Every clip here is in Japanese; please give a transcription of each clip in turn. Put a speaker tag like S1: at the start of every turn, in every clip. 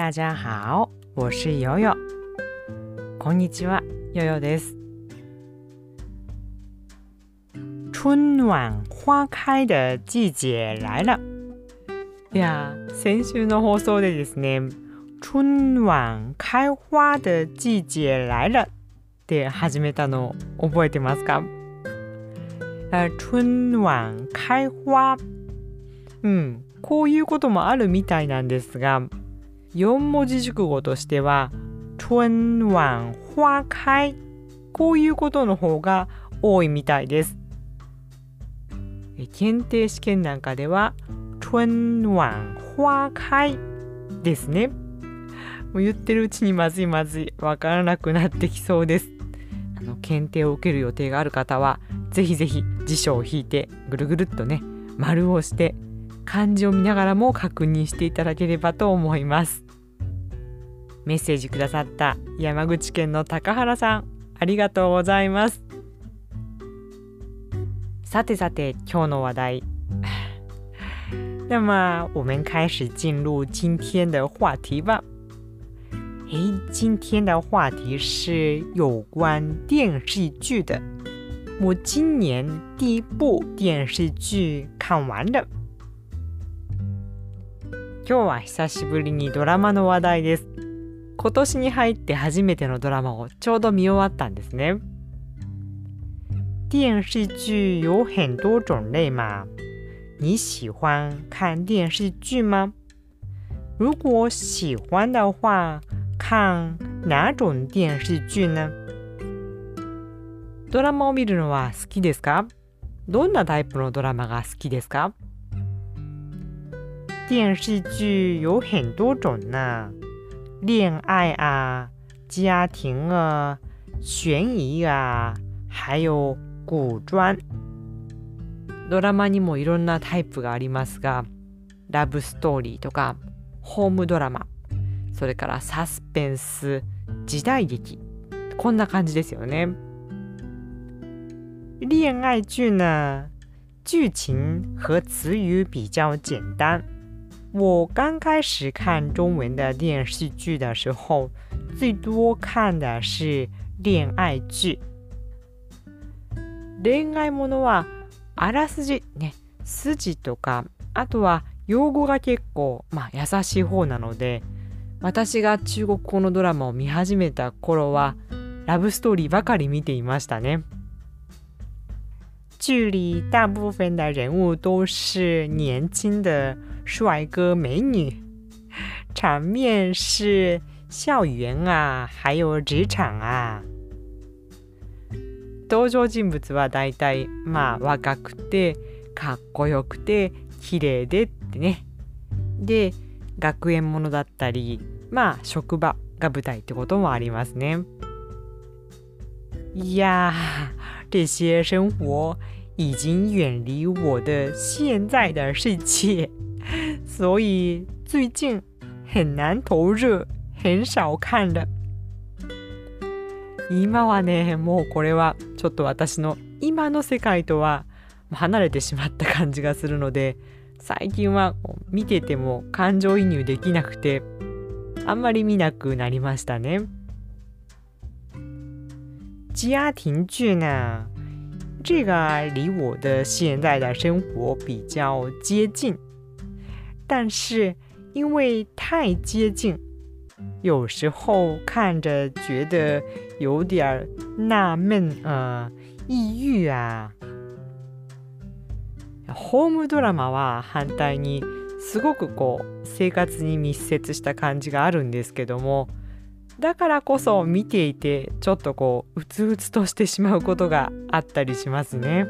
S1: 大家好，我是悠悠。こんにちは、悠悠です。春暖花開的季節来了。いや、先週の放送でですね、春暖開花的季節来了って始めたの覚えてますか？春暖開花。うん、こういうこともあるみたいなんですが、4文字熟語としては、春暖花開。こういうことの方が多いみたいです。検定試験なんかでは、春暖花開ですね。もう言ってるうちにまずいまずい、わからなくなってきそうです。あの検定を受ける予定がある方は、ぜひぜひ辞書を引いて、ぐるぐるっとね、丸をして、漢字を見ながらも確認していただければと思います。メッセージくださった山口県の高原さん、ありがとうございます。さてさて、今日の話題。那么，我们开始进入今天的话题吧。诶，今天的话题是有关电视剧的。我今年第一部电视劇看完了。今日は久しぶりにドラマの話題です。今年に入って初めてのドラマをちょうど見終わったんですね。電視劇有很多種類嘛。你喜歡看電視劇嗎？如果喜歡的話，看哪種電視劇呢？ドラマを見るのは好きですか？どんなタイプのドラマが好きですか？電視劇有很多種呢，戀愛啊、家庭啊、懸疑啊，還有古裝。ドラマにもいろんなタイプがありますが、ラブストーリーとか、ホームドラマ、それからサスペンス、時代劇、こんな感じですよね。戀愛劇呢，劇情和詞語比較簡單。我剛開始看中文的電視劇的時候，最多看的是戀愛劇。戀愛ものはあらすじね筋とかあとは用語が結構、まあ、優しい方なので私が中国語のドラマを見始めた頃はラブストーリーばかり見ていましたね。劇里大部分的人物都是年輕的帥哥美女，場面是校園啊，還有職場啊。登場人物はだいたいまあ若くてかっこよくて綺麗でってね。で学園ものだったりまあ職場が舞台ってこともありますね。いや这些生活已经远离我的现在的世界。所以最近很難投入很少看了今はねもうこれはちょっと私の今の世界とは離れてしまった感じがするので最近は見てても感情移入できなくてあんまり見なくなりましたね。家庭劇呢，這個離我的現在的生活比較接近，但是因為太接近，有時候看着覺得有點納悶啊、抑鬱啊。ホームドラマは反対にすごくこう生活に密接した感じがあるんですけどもだからこそ見ていてちょっとこううつうつとしてしまうことがあったりしますね。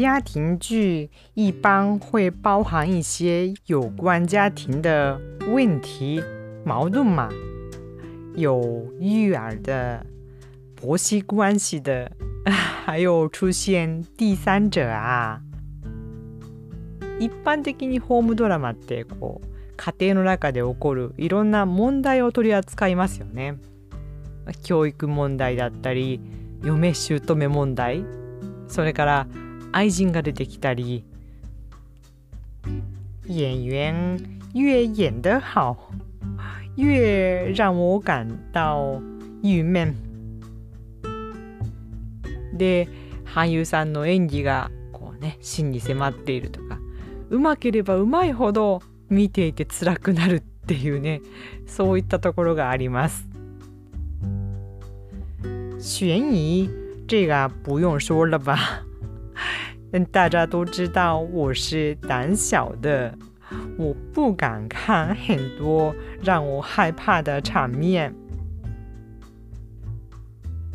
S1: 家庭劇一般會包含一些有關家庭的問題、矛盾嘛，有育兒的、婆媳關係的，還有出現第三者啊。一般的にホームドラマってこう家庭の中で起こるいろんな問題を取り扱いますよね。教育問題だったり嫁姑問題それから愛人が出てきたり。演員越演得好，越让我感到郁闷。で俳優さんの演技がこうね真に迫っているとか。うまければうまいほど見ていて辛くなるっていうね。そういったところがあります。悬疑这个不用说了吧，大家都知道我是胆小的，我不敢看很多让我害怕的场面。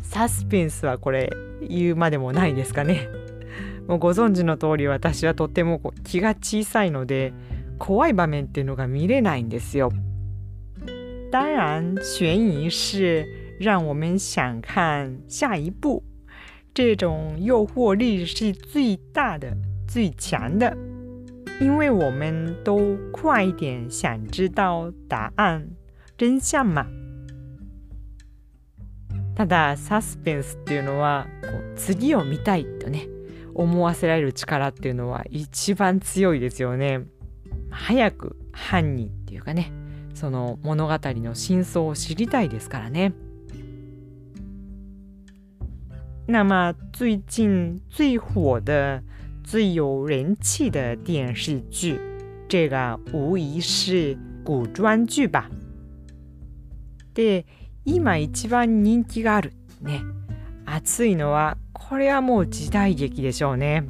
S1: サスペンスはこれ言うまでもないですかね。もうご存知の通り私はとても気が小さいので怖い場面っていうのが見れないんですよ。当然悬疑是让我们想看下一步，这种诱惑力是最大的、最强的，因为我们都快一点想知道答案、真相嘛。ただサスペンスっていうのはこう次を見たいとね思わせられる力っていうのは一番強いですよね。早く犯人っていうかねその物語の真相を知りたいですからね。那么最近最火的、最有人气的电视剧，这个无疑是古装剧吧。で、今一番人気があるね。熱いのはこれはもう時代劇でしょうね。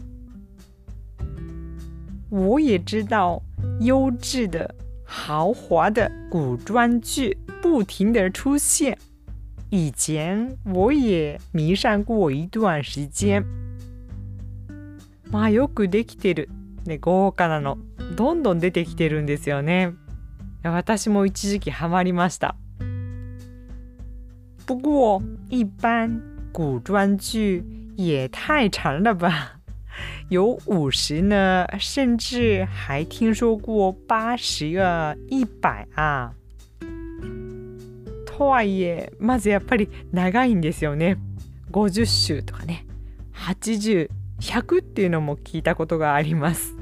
S1: 我也知道优质的、豪华的古装剧不停的出现。 以前我也迷上过一段時間。まあよくできてる。ね、豪華なの。どんどん出てきてるんですよね。私も一時期ハマりました。不过一般古装剧也太长了吧？有五十呢，甚至还听说过八十啊、一百啊。とはいえまずやっぱり長いんですよね50週とかね80100っていうのも聞いたことがあります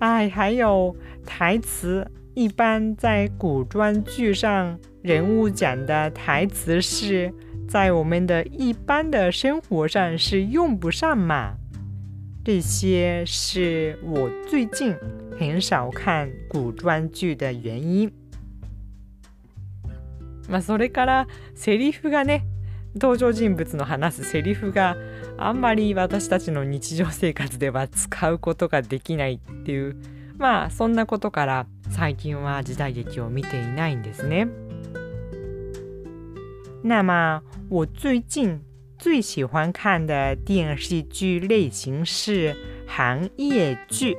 S1: 哎，还有台词，一般在古装剧上，人物讲的台词是在我们的一般的生活上是用不上嘛。这些是我最近很少看古装剧的原因。まあ、それからセリフがね登場人物の話すセリフがあんまり私たちの日常生活では使うことができないっていうまあそんなことから最近は時代劇を見ていないんですね。那么我最近最喜欢看的电视剧类型是行业剧。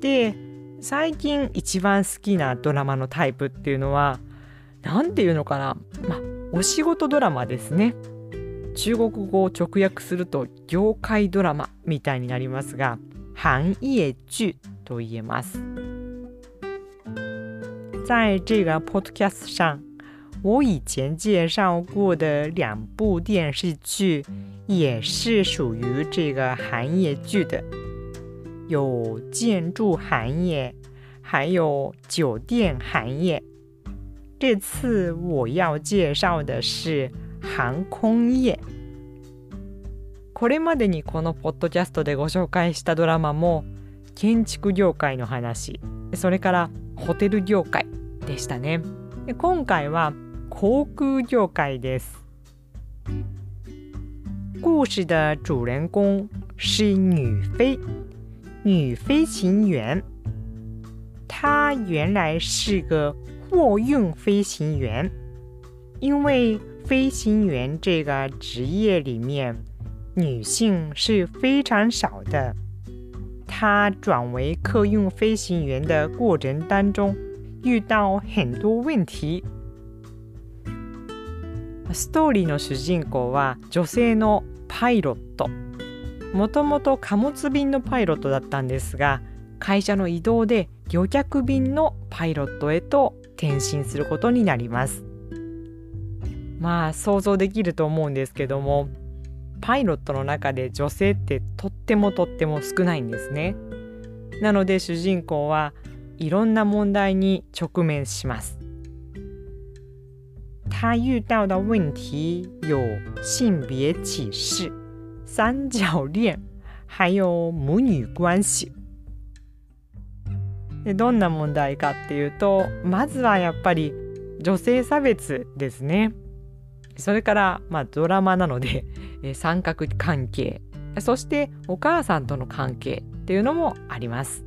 S1: で最近一番好きなドラマのタイプっていうのは何て言うのかな、ま、お仕事ドラマですね。中国語を直訳すると業界ドラマみたいになりますが、行业剧と言えます。在这个 podcast 上，我以前介绍过的两部电视剧也是属于这个行业剧的，有建筑行业，还有酒店行业。这次我要介绍的是航空业。これまでにこのポッドキャストでご紹介したドラマも建築業界の話、それからホテル業界でしたね。今回は航空業界です。故事的主人公是女飞，女飞行员。她原来是个货运飞行员，因为飞行员这个职业里面女性是非常少的，她转为客运飞行员的过程当中遇到很多问题。ストーリーの主人公は女性のパイロット。もともと貨物便のパイロットだったんですが、会社の移動で旅客便のパイロットへと転身することになりますまあ想像できると思うんですけどもパイロットの中で女性ってとってもとっても少ないんですねなので主人公はいろんな問題に直面します。他遇到的问题有性别歧视、三角恋，还有母女关系。でどんな問題かっていうとまずはやっぱり女性差別ですね。それから、まあ、ドラマなので、え三角関係そしてお母さんとの関係っていうのもあります。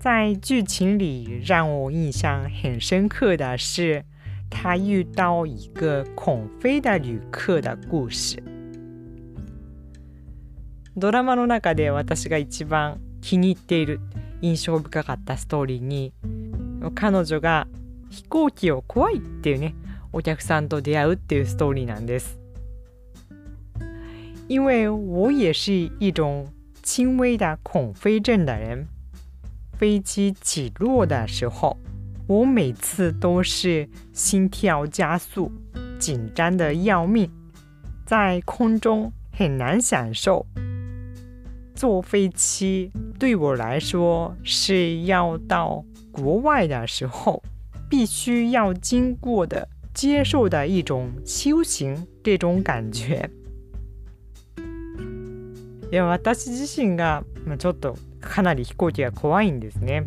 S1: 在剧情里让我印象很深刻的是，他遇到一个恐飞的旅客的故事。ドラマの中で私が一番気に入っている印象深かったストーリーに彼女が飛行機を怖いっていうねお客さんと出会うっていうストーリーなんです。因为我也是一种轻微的恐飞症的人，飞机起落的时候，我每次都是心跳加速，紧张的要命，在空中很难享受。坐飞机对我来说是要到国外的时候必须要经过的、接受的一种修行，这种感觉。いや私自身が、まあ、ちょっとかなり飛行機が怖いんですね。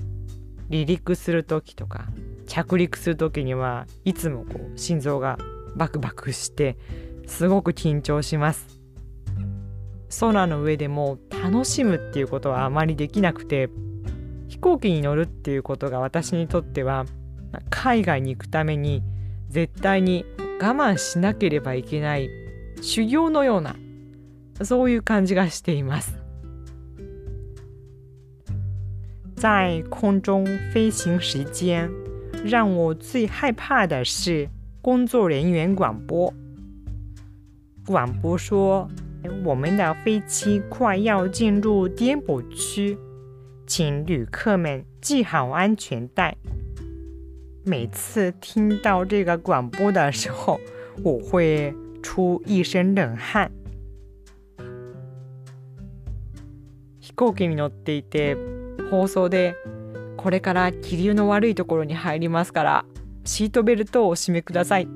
S1: 離陸する時とか着陸する時にはいつもこう心臓がバクバクしてすごく緊張します。空の上でも楽しむっていうことはあまりできなくて飛行機に乗るっていうことが私にとっては海外に行くために絶対に我慢しなければいけない修行のようなそういう感じがしています。在空中飞行时间，让我最害怕的是工作人员广播。广播说我们的飞机快要进入颠簸区，请旅客们系好安全带。每次听到这个广播的时候，我会出一身冷汗。飛行機に乗っていて放送でこれから気流の悪いところに入りますからシートベルトをお締めください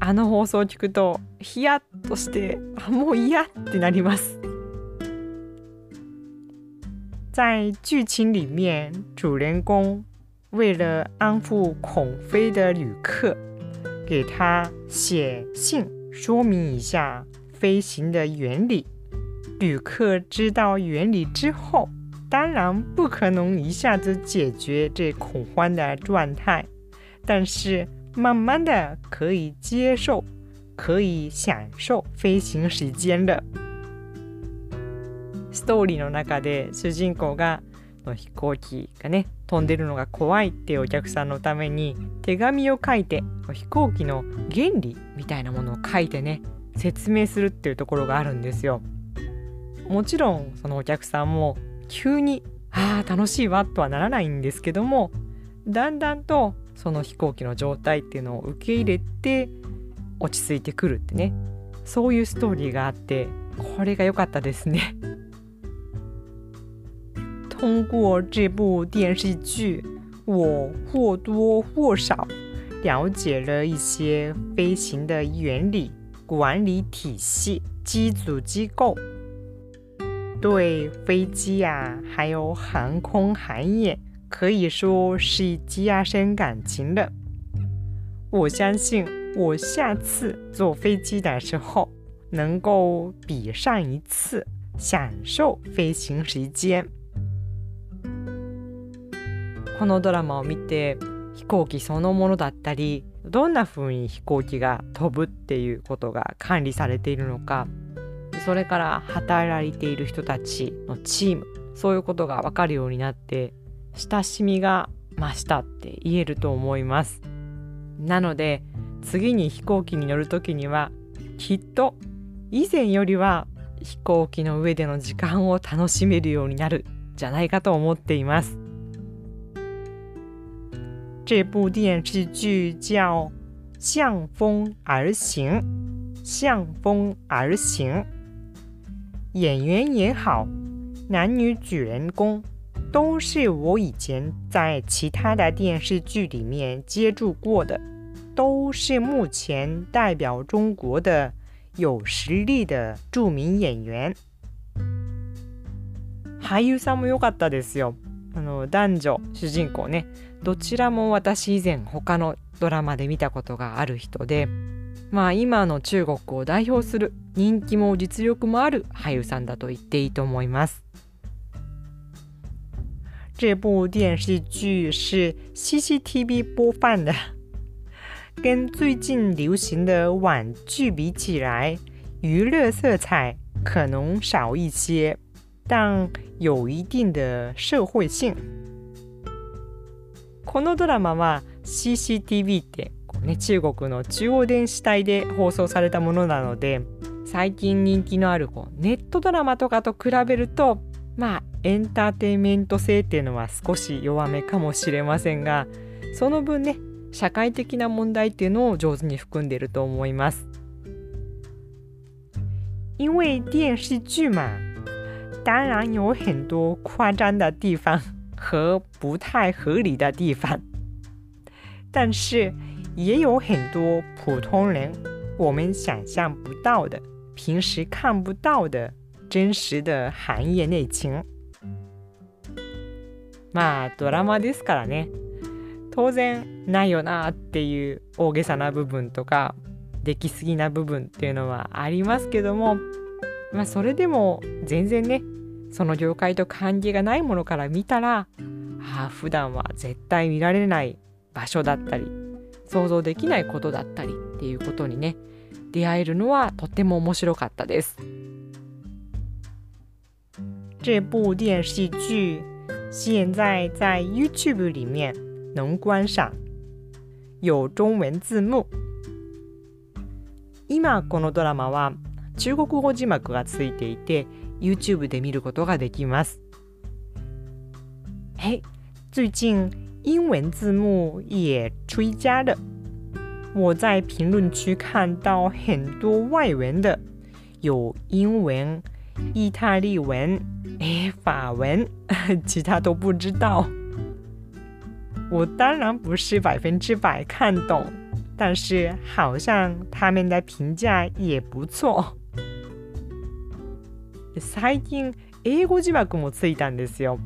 S1: あの放送を聞くとヒヤッとしてあもう嫌ってなります在剧情里面，主人公为了安抚恐飞的旅客，给他写信说明一下飞行的原理。旅客知道原理之后，当然不可能一下子解决这恐慌的状态，但是。慢慢的可以接受， 可以享受飛行時間的。ストーリーの中で主人公がの飛行機がね飛んでるのが怖いっていうお客さんのために手紙を書いて飛行機の原理みたいなものを書いてね説明するっていうところがあるんですよ。もちろんそのお客さんも急に「ああ楽しいわ」とはならないんですけどもだんだんとその飛行機の状態っていうのを受け入れて落ち着いてくるってねそういうストーリーがあってこれが良かったですね。通过这部电视剧，我或多或少了解了一些飞行的原理、管理体系、机组机构，对飞机啊，还有航空行业。可以说是加深感情的。我相信 我下次坐飞机的时候，能够比上一次享受飞行時間。このドラマを見て飛行機そのものだったりどんな風に飛行機が飛ぶっていうことが管理されているのか。それから働いている人たちのチーム。そういうことが分かるようになって親しみが増したって言えると思います。なので次に飛行機に乗る時にはきっと以前よりは飛行機の上での時間を楽しめるようになるじゃないかと思っています。这部电视剧叫《向风而行》，向风而行，演员也好，男女主人公都是我以前在其他的电视剧里面接触过的，都是目前代表中国的有实力的著名演员。俳優さんも良かったですよ。あの男女主人公ねどちらも私以前他のドラマで見たことがある人でまあ今の中国を代表する人気も実力もある俳優さんだと言っていいと思います。这部电视剧是 CCTV 播放的，跟最近流行的网剧比起来，娱乐色彩可能少一些，但有一定的社会性。このドラマは CCTV ってね、中国の中央電視台で放送されたものなので最近人気のあるこうネットドラマとかと比べるとまあエンターテインメント性っていうのは少し弱めかもしれませんがその分ね社会的な問題っていうのを上手に含んでいると思います。因为电视剧嘛，当然有很多夸张的地方和不太合理的地方，但是也有很多普通人我们想象不到的、平时看不到的真实的行业内情。まあドラマですからね当然ないよなっていう大げさな部分とかできすぎな部分っていうのはありますけどもまあそれでも全然ねその業界と関係がないものから見たらああ普段は絶対見られない場所だったり想像できないことだったりっていうことにね出会えるのはとても面白かったです。这部电视剧现在在 YouTube 里面能观赏，有中文字幕。今このドラマは中国語字幕がついていて YouTube で見ることができます。嘿，最近英文字幕也追加了。我在评论区看到很多外文的，有英文、意大利文、诶法文，其他都不知道。我当然不是百分之百看懂，但是好像他们的评价也不错。最近英語字幕もついたんですよ。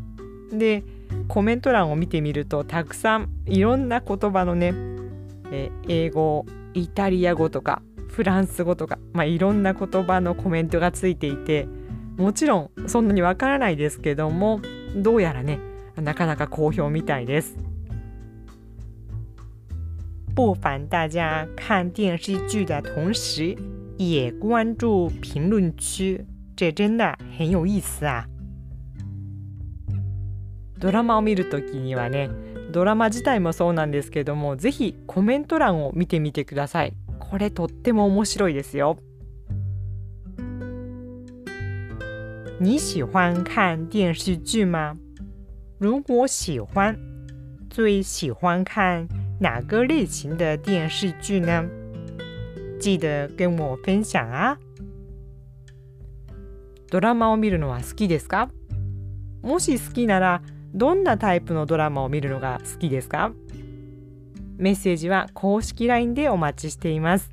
S1: で。コメント欄を見てみるとたくさんいろんな言葉のね、え英語イタリア語とかフランス語とか、まあ、いろんな言葉のコメントがついていてもちろんそんなにわからないですけどもどうやらねなかなか好評みたいです。不妨大家看电视剧的同时，也关注评论区，这真的很有意思啊！ドラマを見るときにはねドラマ自体もそうなんですけどもぜひコメント欄を見てみてくださいこれとっても面白いですよ你喜欢看电视剧吗？如果喜欢，最喜欢看哪个类型的电视剧呢？记得跟我分享啊！ドラマを見るのは好きですか？もし好きならどんなタイプのドラマを見るのが好きですか？メッセージは公式 LINE でお待ちしています。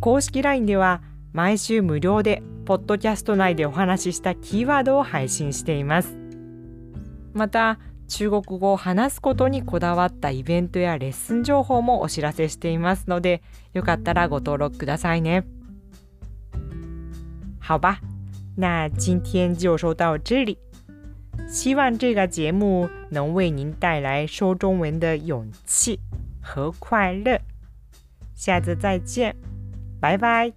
S1: 公式 LINE では毎週無料でポッドキャスト内でお話ししたキーワードを配信しています。また中国語を話すことにこだわったイベントやレッスン情報もお知らせしていますのでよかったらご登録くださいね。好吧，那今天就说到这里。希望这个节目能为您带来说中文的勇气和快乐。下次再见，拜拜。